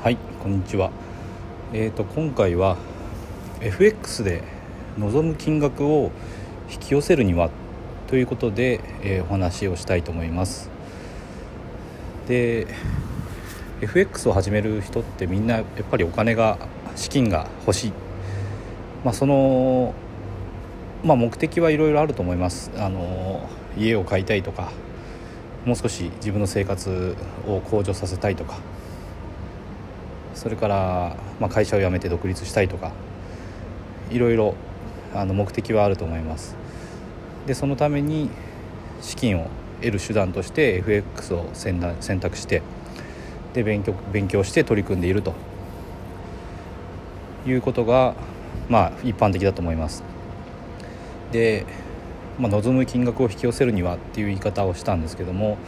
はいこんにちは。えーと今回は FX で望む金額を引き寄せるにはということで、えー、お話をしたいと思います。で FX を始める人ってみんなやっぱりお金が資金が欲しい。まあそのまあ、目的はいろいろあると思います。あの家を買いたいとかもう少し自分の生活を向上させたいとか。それから、まあ、会社を辞めて独立したいとかいろいろあの目的はあると思います。でそのために資金を得る手段として FX を選択してで勉強勉強して取り組んでいると。いうことがまあ一般的だと思います。で、まあ、望む金額を引き寄せるにはっていう言い方をしたんですけども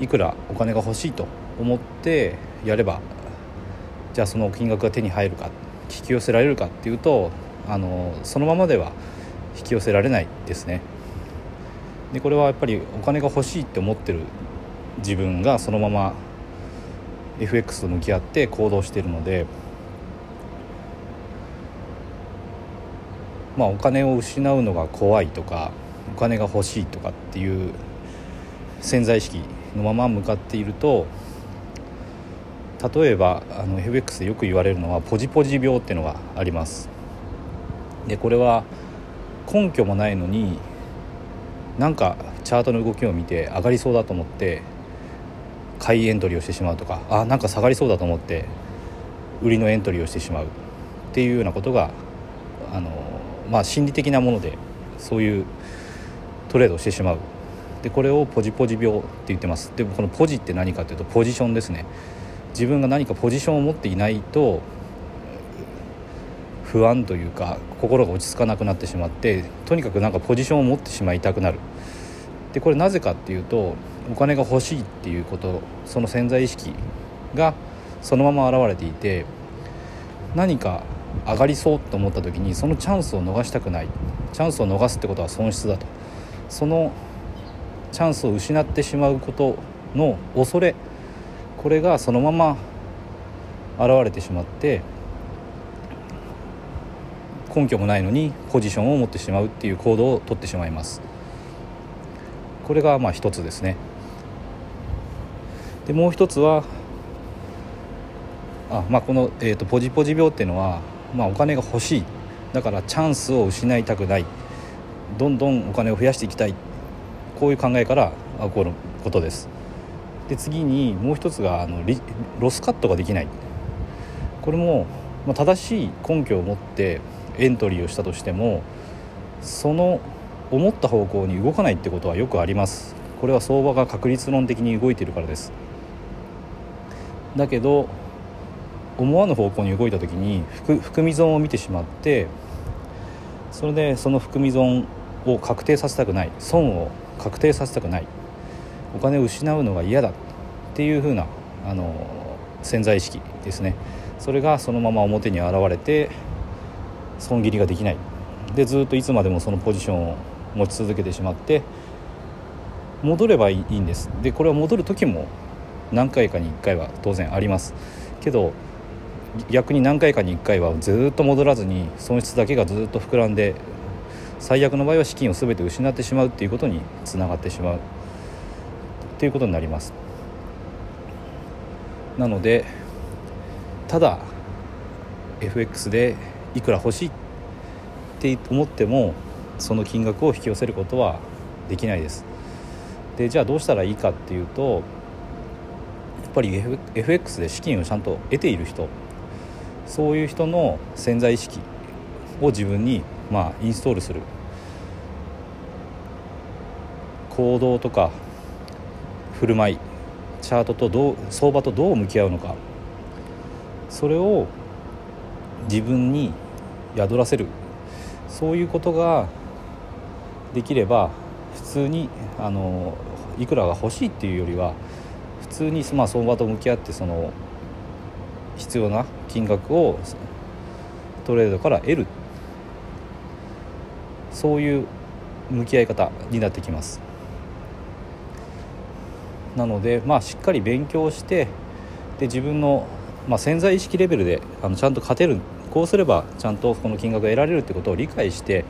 いくらお金が欲しいと思ってやればじゃあその金額が手に入るか引き寄せられるかっていうとあのそのままでは引き寄せられないですね。でこれはやっぱりお金が欲しいって思ってる自分がそのまま FX と向き合って行動しているのでまあ、お金を失うのが怖いとかお金が欲しいとかっていう潜在意識のまま向かっていると例えばあの FX でよく言われるのはポジポジ病っていうのがあります。でこれは根拠もないのになんかチャートの動きを見て上がりそうだと思って買いエントリーをしてしまうとかあなんか下がりそうだと思って売りのエントリーをしてしまう。っていうようなことがあのまあ、心理的なものでそういうトレードをしてしまう。でこれをポジポジ病って言ってます。でもこのポジって何かというとポジションですね。自分が何かポジションを持っていないと不安というか心が落ち着かなくなってしまってとにかくなんかポジションを持ってしまいたくなる。でこれなぜかっていうとお金が欲しいっていうことその潜在意識がそのまま現れていて何か上がりそうと思った時にそのチャンスを逃したくない。チャンスを逃すってことは損失だと。そのチャンスを失ってしまうことの恐れこれがそのまま現れてしまって根拠もないのにポジションを持ってしまうっていう行動をとってしまいます。これがまあ一つですね。でもう一つはあまあこの、えーとポジポジ病っていうのはまあ、お金が欲しい。だからチャンスを失いたくない。どんどんお金を増やしていきたい。こういう考えから起こることです。で次にもう一つがあのロスカットができない。これも、まあ、正しい根拠を持ってエントリーをしたとしてもその思った方向に動かないってことはよくあります。これは相場が確率論的に動いてるからです。だけど思わぬ方向に動いた時に含み損を見てしまってそれでその含み損を確定させたくない。損を確定させたくない。お金を失うのが嫌だっていう風なあな潜在意識ですね。それがそのまま表に現れて損切りができない。でずっといつまでもそのポジションを持ち続けてしまって戻ればいいんです。でこれは戻る時も何回かに1回は当然あります。けど逆に何回かに1回はずっと戻らずに損失だけがずっと膨らんで最悪の場合は資金を全て失ってしまうっていうことにつながってしまう。ということになります。なのでただ FX でいくら欲しいって思ってもその金額を引き寄せることはできないです。でじゃあどうしたらいいかっていうとやっぱり FX で資金をちゃんと得ている人そういう人の潜在意識を自分にまあインストールする。行動とか振る舞いチャートとどう相場とどう向き合うのか。それを自分に宿らせる。そういうことができれば普通にあのいくらが欲しいっていうよりは普通に、まあ、相場と向き合ってその必要な金額をトレードから得る。そういう向き合い方になってきます。なのでまあしっかり勉強してで自分のまあ、潜在意識レベルであのちゃんと勝てるこうすればちゃんとこの金額が得られるってことを理解して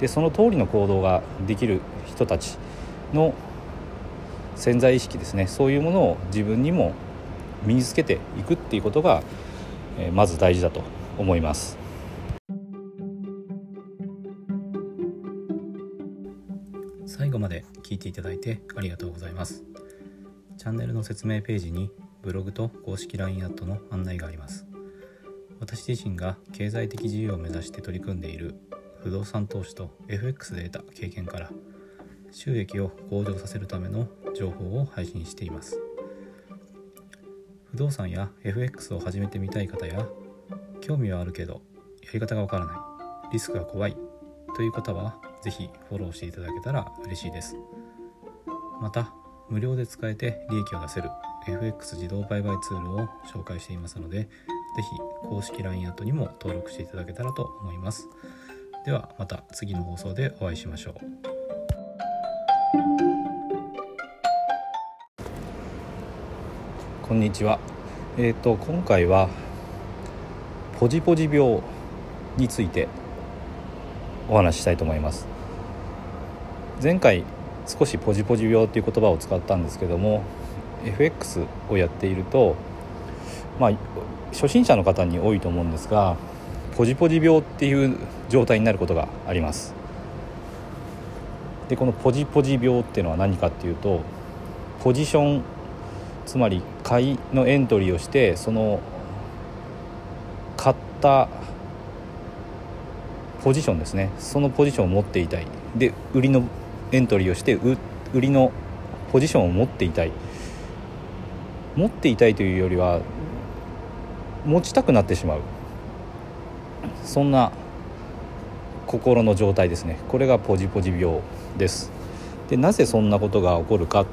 でその通りの行動ができる人たちの潜在意識ですねそういうものを自分にも身につけていくっていうことが、え、まず大事だと思います。最後まで聞いていただいてありがとうございます。チャンネルの説明ページにブログと公式 LINE アットの案内があります。私自身が経済的自由を目指して取り組んでいる不動産投資と FX で得た経験から収益を向上させるための情報を配信しています不動産や FX を始めてみたい方や興味はあるけどやり方がわからないリスクが怖いという方は是非フォローしていただけたら嬉しいですまた無料で使えて利益を出せる FX 自動売買ツールを紹介していますので是非公式 LINE アットにも登録していただけたらと思います。ではまた次の放送でお会いしましょう。こんにちは。えっ、ー、と今回はポジポジ病についてお話ししたいと思います。前回少しポジポジ病っていう言葉を使ったんですけども FX をやっているとまあ初心者の方に多いと思うんですがポジポジ病っていう状態になることがあります。でこのポジポジ病っていうのは何かっていうとポジションつまり買いのエントリーをしてその買ったポジションですね。そのポジションを持っていたい。で売りのエントリーをして売りのポジションを持っていたい持っていたいというよりは持ちたくなってしまう。そんな心の状態ですね。これがポジポジ病です。でなぜそんなことが起こるか。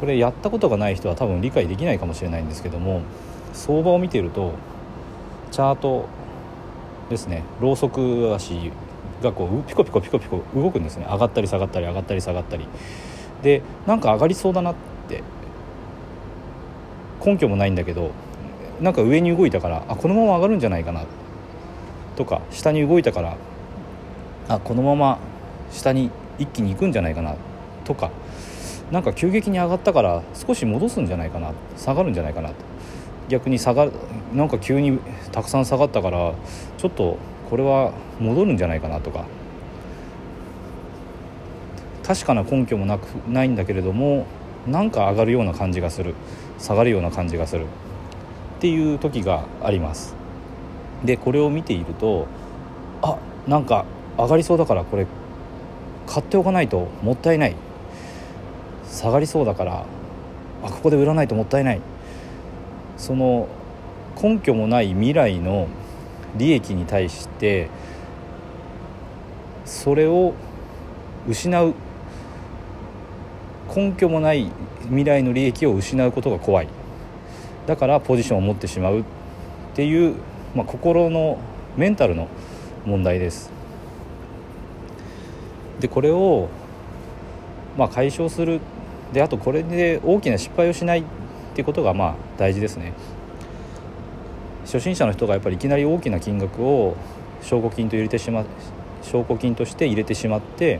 これやったことがない人は多分理解できないかもしれないんですけども相場を見ているとチャートですね。ロウソク足がこうピコピコピコピコ動くんですね。上がったり下がったり上がったり下がったり。でなんか上がりそうだなって根拠もないんだけどなんか上に動いたからあこのまま上がるんじゃないかなとか下に動いたからあこのまま下に一気に行くんじゃないかなとかなんか急激に上がったから少し戻すんじゃないかな下がるんじゃないかなと。逆に下がなんか急にたくさん下がったからちょっとこれは戻るんじゃないかなとか。確かな根拠もなくないんだけれどもなんか上がるような感じがする。下がるような感じがする。っていう時があります。でこれを見ているとあなんか上がりそうだからこれ買っておかないともったいない。下がりそうだからあここで売らないともったいない。その根拠もない未来の利益に対してそれを失う。根拠もない未来の利益を失うことが怖い。だからポジションを持ってしまう。っていうまあ、心のメンタルの問題です。でこれを、まあ、解消する。であとこれで大きな失敗をしないっていうことがまあ大事ですね。初心者の人がやっぱりいきなり大きな金額を証拠金と入れてしま証拠金として入れてしまって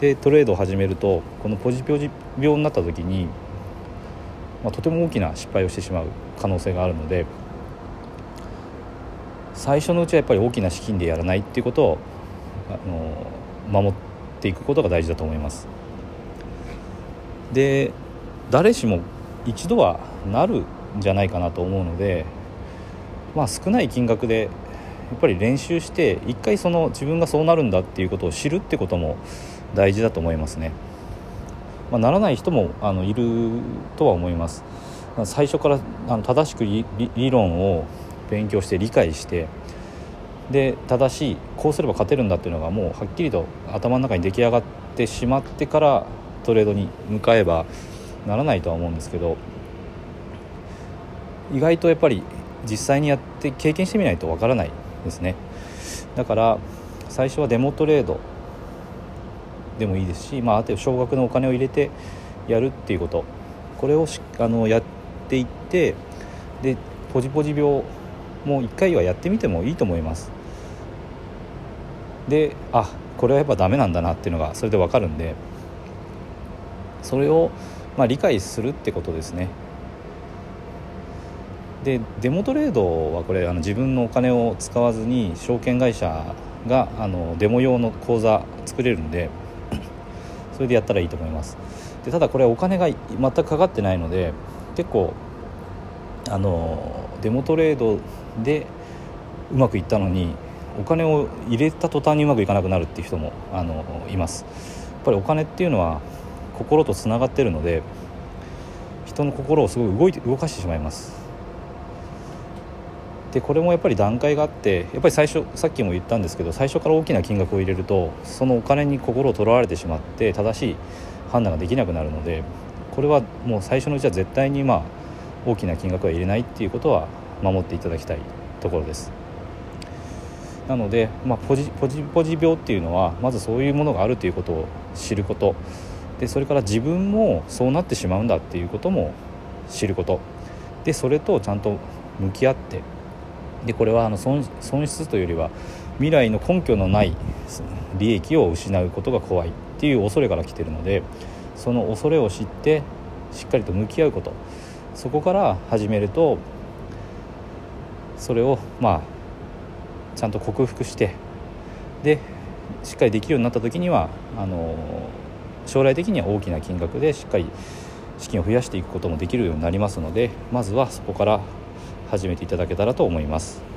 でトレードを始めるとこのポジポジ病になった時に、まあ、とても大きな失敗をしてしまう可能性があるので最初のうちはやっぱり大きな資金でやらないっていうことをあの守っていくことが大事だと思います。で誰しも一度はなるんじゃないかなと思うのでまあ少ない金額でやっぱり練習して一回その自分がそうなるんだっていうことを知るってことも大事だと思いますね、まあ、ならない人もあのいるとは思います。最初からあの正しく理論を勉強して理解してで正しいこうすれば勝てるんだっていうのがもうはっきりと頭の中に出来上がってしまってからトレードに向かえばならないとは思うんですけど意外とやっぱり実際にやって経験してみないとわからないですね。だから最初はデモトレードでもいいですし、まあ、あと少額のお金を入れてやるっていうこと。これをあのやっていってでポジポジ病もう1回はやってみてもいいと思います。であこれはやっぱダメなんだなっていうのがそれで分かるんで。それをまあ理解するってことですね。でデモトレードはこれあの自分のお金を使わずに証券会社があのデモ用の口座作れるんで それでやったらいいと思います。でただこれお金が全くかかってないので結構あのデモトレードでうまくいったのにお金を入れた途端にうまくいかなくなるっていう人もあのいます。やっぱりお金っていうのは心とつながってるので人の心をすごい動いて動かしてしまいます。でこれもやっぱり段階があってやっぱり最初さっきも言ったんですけど最初から大きな金額を入れるとそのお金に心をとらわれてしまって正しい判断ができなくなるのでこれはもう最初のうちは絶対にまあ大きな金額は入れないっていうことは守っていただきたいところです。なので、まあ、ポジポジポジ病っていうのはまずそういうものがあるということを知ること。でそれから自分もそうなってしまうんだっていうことも知ること。でそれとちゃんと向き合ってでこれはあの損失というよりは未来の根拠のない利益を失うことが怖いっていう恐れから来てるのでその恐れを知ってしっかりと向き合うこと。そこから始めるとそれをまあちゃんと克服してでしっかりできるようになった時にはあの将来的には大きな金額でしっかり資金を増やしていくこともできるようになりますのでまずはそこから始めていただけたらと思います。